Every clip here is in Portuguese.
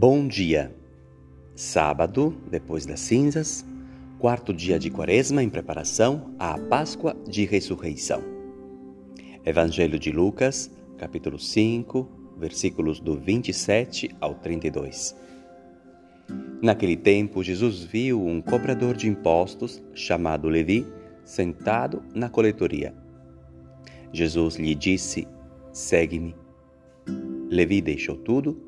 Bom dia! Sábado, depois das cinzas, quarto dia de Quaresma em preparação à Páscoa de Ressurreição. Evangelho de Lucas, capítulo 5, versículos do 27 ao 32. Naquele tempo, Jesus viu um cobrador de impostos, chamado Levi, sentado na coletoria. Jesus lhe disse: Segue-me. Levi deixou tudo,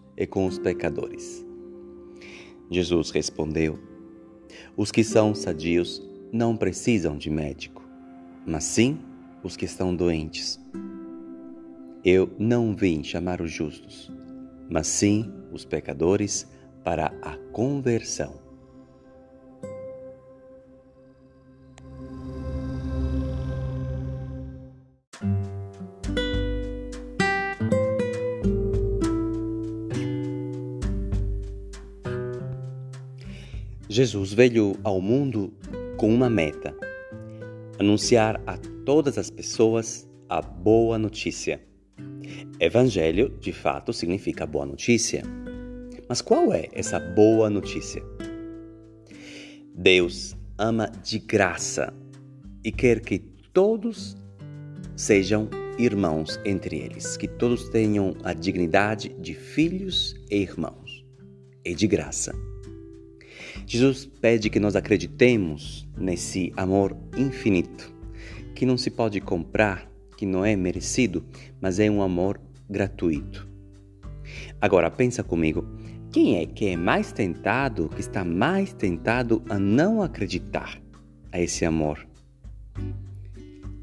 e com os pecadores? Jesus respondeu: Os que são sadios não precisam de médico, mas sim os que estão doentes. Eu não vim chamar os justos, mas sim os pecadores para a conversão. Jesus veio ao mundo com uma meta: anunciar a todas as pessoas a boa notícia. Evangelho, de fato, significa boa notícia. Mas qual é essa boa notícia? Deus ama de graça e quer que todos sejam irmãos entre eles, que todos tenham a dignidade de filhos e irmãos. E de graça. Jesus pede que nós acreditemos nesse amor infinito, que não se pode comprar, que não é merecido, mas é um amor gratuito. Agora pensa comigo, quem é que é mais tentado, que está mais tentado a não acreditar a esse amor?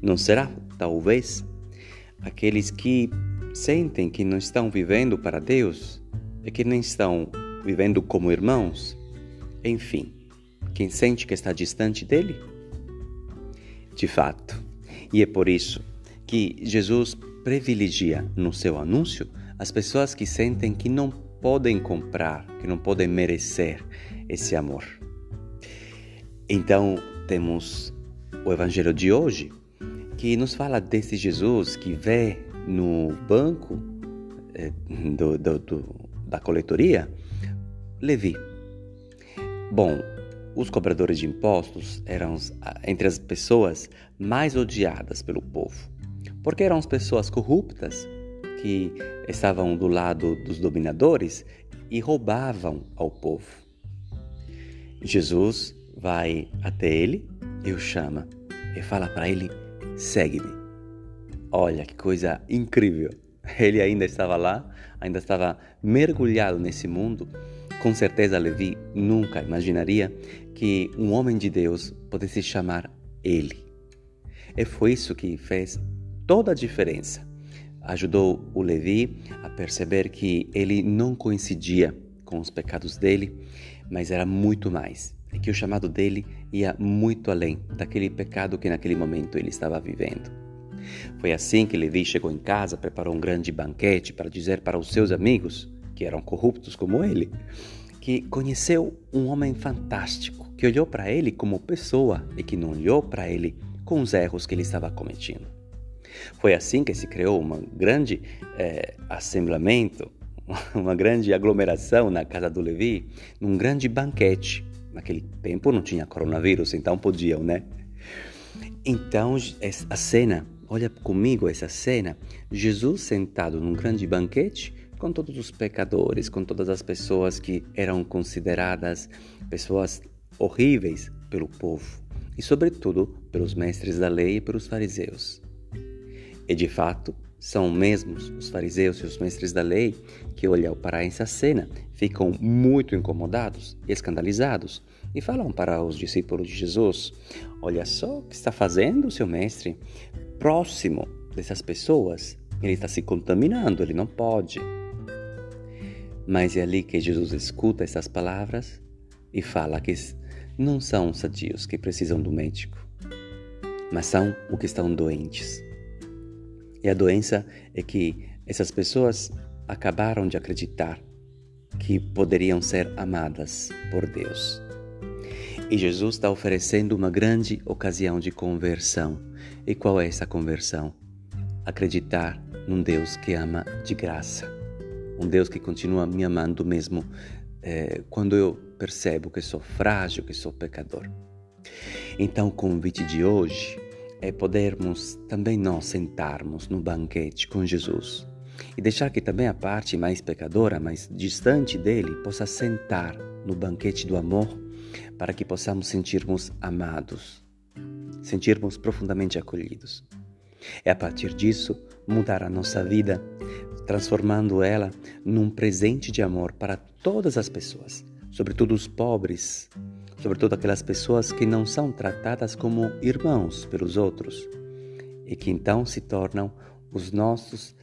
Não será, talvez, aqueles que sentem que não estão vivendo para Deus e que nem estão vivendo como irmãos? Enfim, quem sente que está distante dele? De fato, e é por isso que Jesus privilegia no seu anúncio as pessoas que sentem que não podem comprar, que não podem merecer esse amor. Então, temos o evangelho de hoje que nos fala desse Jesus que vê no banco eh, do, do, do, da coletoria Levi Bom, os cobradores de impostos eram entre as pessoas mais odiadas pelo povo, porque eram as pessoas corruptas que estavam do lado dos dominadores e roubavam ao povo. Jesus vai até ele e o chama e fala para ele: segue-me. Olha que coisa incrível! Ele ainda estava lá, ainda estava mergulhado nesse mundo com certeza, Levi nunca imaginaria que um homem de Deus pudesse chamar ele. E foi isso que fez toda a diferença. Ajudou o Levi a perceber que ele não coincidia com os pecados dele, mas era muito mais. E que o chamado dele ia muito além daquele pecado que naquele momento ele estava vivendo. Foi assim que Levi chegou em casa, preparou um grande banquete para dizer para os seus amigos que eram corruptos como ele, que conheceu um homem fantástico, que olhou para ele como pessoa e que não olhou para ele com os erros que ele estava cometendo. Foi assim que se criou um grande é, assemblamento, uma grande aglomeração na casa do Levi, num grande banquete. Naquele tempo não tinha coronavírus, então podiam, né? Então a cena, olha comigo essa cena, Jesus sentado num grande banquete com todos os pecadores, com todas as pessoas que eram consideradas pessoas horríveis pelo povo e, sobretudo, pelos mestres da lei e pelos fariseus. E de fato, são mesmos os fariseus e os mestres da lei que olham para essa cena, ficam muito incomodados escandalizados e falam para os discípulos de Jesus: Olha só o que está fazendo o seu mestre próximo dessas pessoas. Ele está se contaminando, ele não pode. Mas é ali que Jesus escuta essas palavras e fala que não são sadios que precisam do médico, mas são os que estão doentes. E a doença é que essas pessoas acabaram de acreditar que poderiam ser amadas por Deus. E Jesus está oferecendo uma grande ocasião de conversão. E qual é essa conversão? Acreditar num Deus que ama de graça. Um Deus que continua me amando mesmo é, quando eu percebo que sou frágil, que sou pecador. Então, o convite de hoje é podermos também nós sentarmos no banquete com Jesus e deixar que também a parte mais pecadora, mais distante dele, possa sentar no banquete do amor para que possamos sentirmos amados, sentirmos profundamente acolhidos. É a partir disso mudar a nossa vida, transformando ela num presente de amor para todas as pessoas, sobretudo os pobres, sobretudo aquelas pessoas que não são tratadas como irmãos pelos outros e que então se tornam os nossos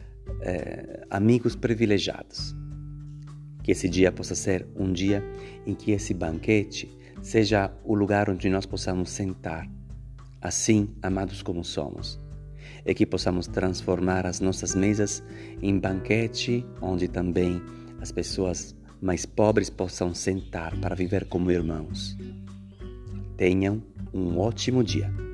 é, amigos privilegiados. Que esse dia possa ser um dia em que esse banquete seja o lugar onde nós possamos sentar, assim amados como somos, e que possamos transformar as nossas mesas em banquete onde também as pessoas mais pobres possam sentar para viver como irmãos. Tenham um ótimo dia.